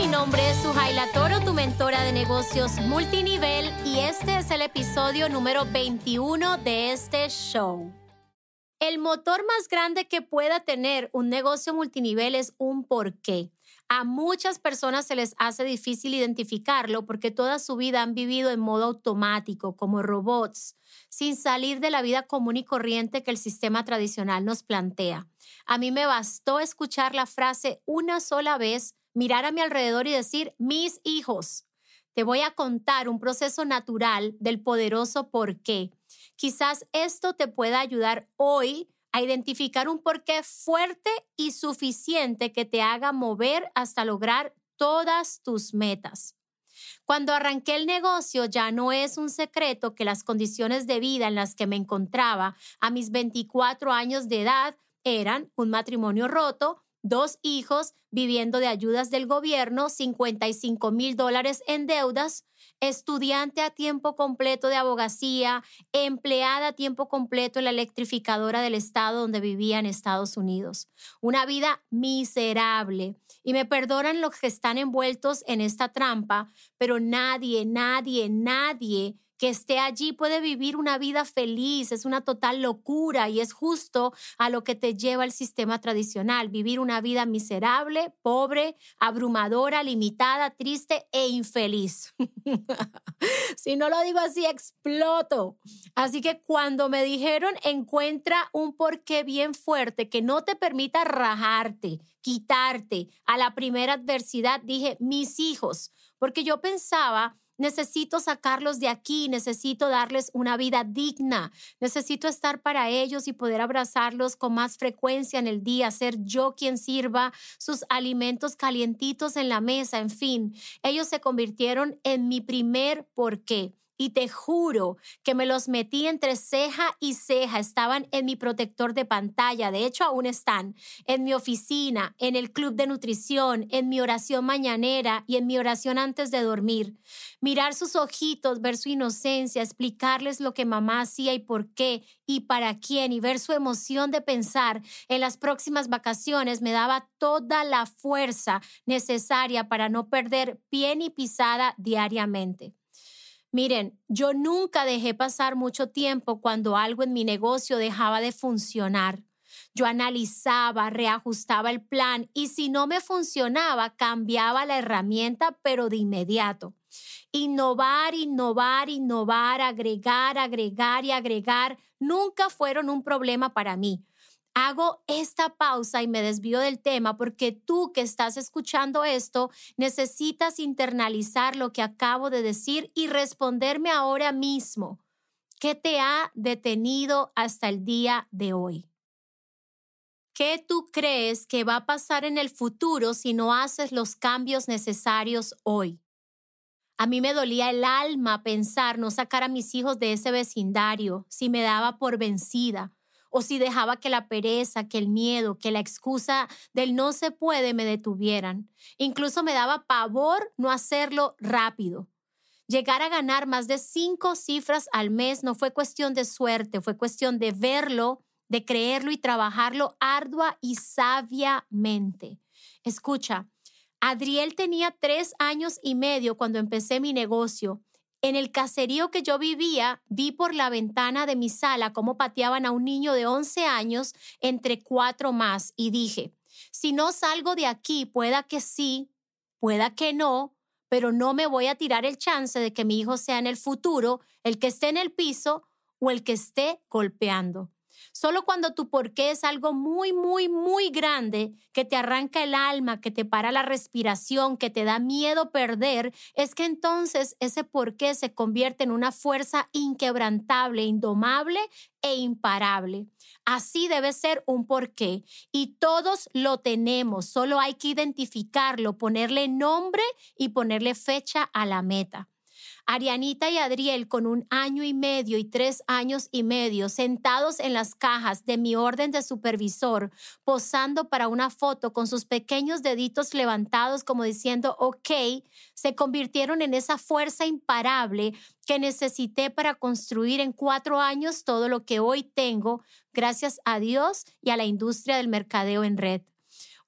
mi nombre es Sujaila Toro, tu mentora de negocios multinivel y este es el episodio número 21 de este show. El motor más grande que pueda tener un negocio multinivel es un porqué. A muchas personas se les hace difícil identificarlo porque toda su vida han vivido en modo automático, como robots, sin salir de la vida común y corriente que el sistema tradicional nos plantea. A mí me bastó escuchar la frase una sola vez, mirar a mi alrededor y decir, mis hijos. Te voy a contar un proceso natural del poderoso por qué Quizás esto te pueda ayudar hoy a identificar un porqué fuerte y suficiente que te haga mover hasta lograr todas tus metas. Cuando arranqué el negocio ya no es un secreto que las condiciones de vida en las que me encontraba a mis 24 años de edad eran un matrimonio roto, dos hijos viviendo de ayudas del gobierno, 55 mil dólares en deudas, estudiante a tiempo completo de abogacía, empleada a tiempo completo en la electrificadora del estado donde vivía en Estados Unidos. Una vida miserable. Y me perdonan los que están envueltos en esta trampa, pero nadie, nadie, nadie que esté allí puede vivir una vida feliz, es una total locura y es justo a lo que te lleva el sistema tradicional, vivir una vida miserable, pobre, abrumadora, limitada, triste e infeliz. si no lo digo así, exploto. Así que cuando me dijeron encuentra un porqué bien fuerte que no te permita rajarte, quitarte a la primera adversidad, dije mis hijos, porque yo pensaba Necesito sacarlos de aquí, necesito darles una vida digna, necesito estar para ellos y poder abrazarlos con más frecuencia en el día, ser yo quien sirva sus alimentos calientitos en la mesa, en fin. Ellos se convirtieron en mi primer porqué y te juro que me los metí entre ceja y ceja. Estaban en mi protector de pantalla, de hecho aún están, en mi oficina, en el club de nutrición, en mi oración mañanera y en mi oración antes de dormir. Mirar sus ojitos, ver su inocencia, explicarles lo que mamá hacía y por qué y para quién y ver su emoción de pensar en las próximas vacaciones me daba toda la fuerza necesaria para no perder pie ni pisada diariamente. Miren, yo nunca dejé pasar mucho tiempo cuando algo en mi negocio dejaba de funcionar. Yo analizaba, reajustaba el plan y si no me funcionaba, cambiaba la herramienta, pero de inmediato. Innovar, innovar, innovar, agregar, agregar y agregar nunca fueron un problema para mí. Hago esta pausa y me desvío del tema porque tú que estás escuchando esto necesitas internalizar lo que acabo de decir y responderme ahora mismo. ¿Qué te ha detenido hasta el día de hoy? ¿Qué tú crees que va a pasar en el futuro si no haces los cambios necesarios hoy? A mí me dolía el alma pensar no sacar a mis hijos de ese vecindario si me daba por vencida o si dejaba que la pereza, que el miedo, que la excusa del no se puede me detuvieran. Incluso me daba pavor no hacerlo rápido. Llegar a ganar más de cinco cifras al mes no fue cuestión de suerte, fue cuestión de verlo, de creerlo y trabajarlo ardua y sabiamente. Escucha, Adriel tenía tres años y medio cuando empecé mi negocio en el caserío que yo vivía, vi por la ventana de mi sala cómo pateaban a un niño de 11 años entre cuatro más y dije, si no salgo de aquí, pueda que sí, pueda que no, pero no me voy a tirar el chance de que mi hijo sea en el futuro el que esté en el piso o el que esté golpeando. Solo cuando tu porqué es algo muy, muy, muy grande, que te arranca el alma, que te para la respiración, que te da miedo perder, es que entonces ese porqué se convierte en una fuerza inquebrantable, indomable e imparable. Así debe ser un porqué y todos lo tenemos, solo hay que identificarlo, ponerle nombre y ponerle fecha a la meta. Arianita y Adriel con un año y medio y tres años y medio sentados en las cajas de mi orden de supervisor, posando para una foto con sus pequeños deditos levantados como diciendo, ok, se convirtieron en esa fuerza imparable que necesité para construir en cuatro años todo lo que hoy tengo, gracias a Dios y a la industria del mercadeo en red.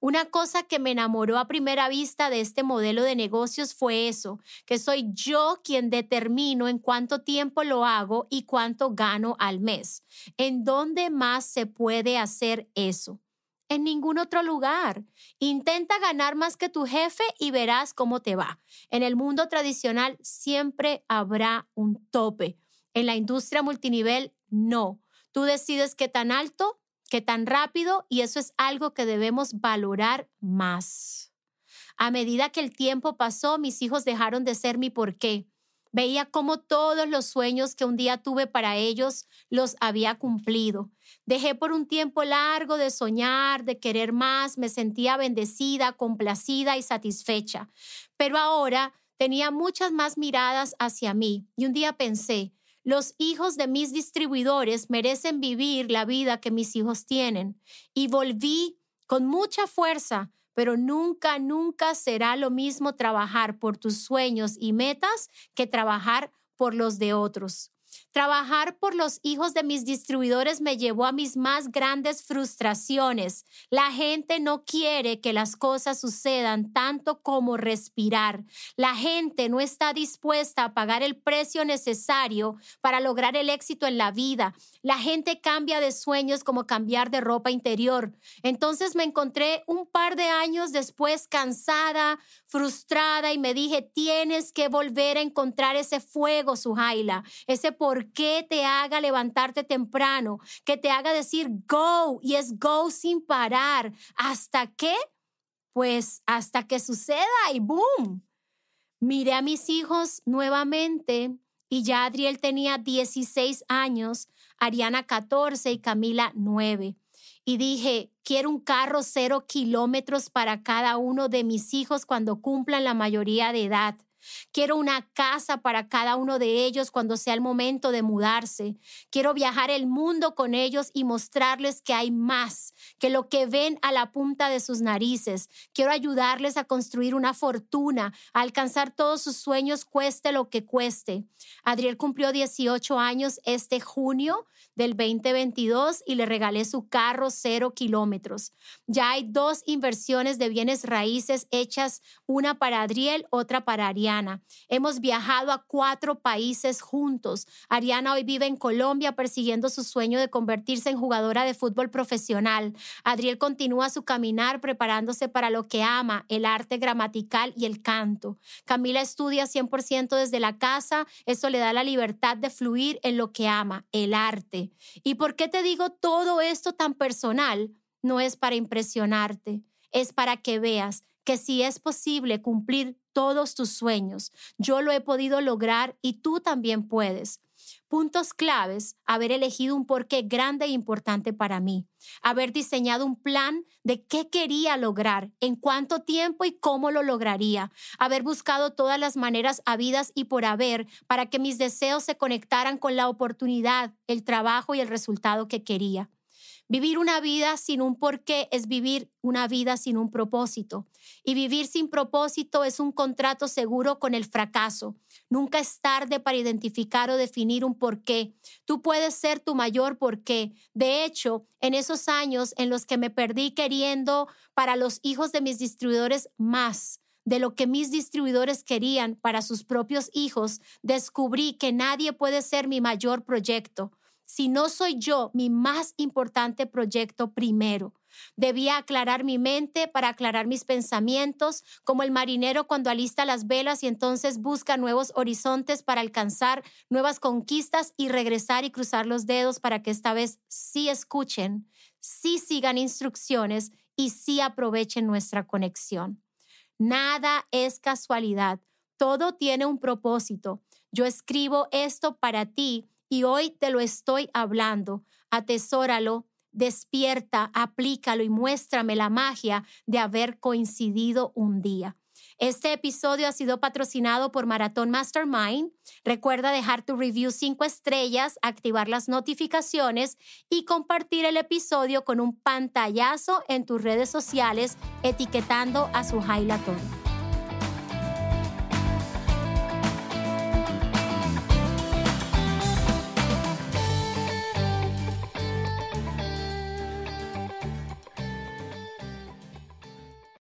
Una cosa que me enamoró a primera vista de este modelo de negocios fue eso, que soy yo quien determino en cuánto tiempo lo hago y cuánto gano al mes. ¿En dónde más se puede hacer eso? En ningún otro lugar. Intenta ganar más que tu jefe y verás cómo te va. En el mundo tradicional siempre habrá un tope. En la industria multinivel, no. Tú decides qué tan alto que tan rápido y eso es algo que debemos valorar más. A medida que el tiempo pasó, mis hijos dejaron de ser mi porqué. Veía cómo todos los sueños que un día tuve para ellos los había cumplido. Dejé por un tiempo largo de soñar, de querer más, me sentía bendecida, complacida y satisfecha. Pero ahora tenía muchas más miradas hacia mí y un día pensé, los hijos de mis distribuidores merecen vivir la vida que mis hijos tienen. Y volví con mucha fuerza, pero nunca, nunca será lo mismo trabajar por tus sueños y metas que trabajar por los de otros. Trabajar por los hijos de mis distribuidores me llevó a mis más grandes frustraciones. La gente no quiere que las cosas sucedan tanto como respirar. La gente no está dispuesta a pagar el precio necesario para lograr el éxito en la vida. La gente cambia de sueños como cambiar de ropa interior. Entonces me encontré un par de años después cansada, frustrada y me dije, tienes que volver a encontrar ese fuego, Sujaila, ese por qué te haga levantarte temprano, que te haga decir go y es go sin parar. ¿Hasta qué? Pues hasta que suceda y boom. Miré a mis hijos nuevamente y ya Adriel tenía 16 años, Ariana 14 y Camila 9. Y dije, quiero un carro cero kilómetros para cada uno de mis hijos cuando cumplan la mayoría de edad. Quiero una casa para cada uno de ellos cuando sea el momento de mudarse. Quiero viajar el mundo con ellos y mostrarles que hay más que lo que ven a la punta de sus narices. Quiero ayudarles a construir una fortuna, a alcanzar todos sus sueños, cueste lo que cueste. Adriel cumplió 18 años este junio del 2022 y le regalé su carro cero kilómetros. Ya hay dos inversiones de bienes raíces hechas, una para Adriel, otra para Ariana. Hemos viajado a cuatro países juntos. Ariana hoy vive en Colombia persiguiendo su sueño de convertirse en jugadora de fútbol profesional. Adriel continúa su caminar preparándose para lo que ama, el arte gramatical y el canto. Camila estudia 100% desde la casa. Eso le da la libertad de fluir en lo que ama, el arte. ¿Y por qué te digo todo esto tan personal? No es para impresionarte, es para que veas que si es posible cumplir todos tus sueños, yo lo he podido lograr y tú también puedes. Puntos claves, haber elegido un porqué grande e importante para mí, haber diseñado un plan de qué quería lograr, en cuánto tiempo y cómo lo lograría, haber buscado todas las maneras habidas y por haber para que mis deseos se conectaran con la oportunidad, el trabajo y el resultado que quería. Vivir una vida sin un porqué es vivir una vida sin un propósito. Y vivir sin propósito es un contrato seguro con el fracaso. Nunca es tarde para identificar o definir un porqué. Tú puedes ser tu mayor porqué. De hecho, en esos años en los que me perdí queriendo para los hijos de mis distribuidores más, de lo que mis distribuidores querían para sus propios hijos, descubrí que nadie puede ser mi mayor proyecto si no soy yo mi más importante proyecto primero. Debía aclarar mi mente para aclarar mis pensamientos, como el marinero cuando alista las velas y entonces busca nuevos horizontes para alcanzar nuevas conquistas y regresar y cruzar los dedos para que esta vez sí escuchen, sí sigan instrucciones y sí aprovechen nuestra conexión. Nada es casualidad, todo tiene un propósito. Yo escribo esto para ti y hoy te lo estoy hablando. Atesóralo, despierta, aplícalo y muéstrame la magia de haber coincidido un día. Este episodio ha sido patrocinado por Maratón Mastermind. Recuerda dejar tu review cinco estrellas, activar las notificaciones y compartir el episodio con un pantallazo en tus redes sociales etiquetando a su Toro.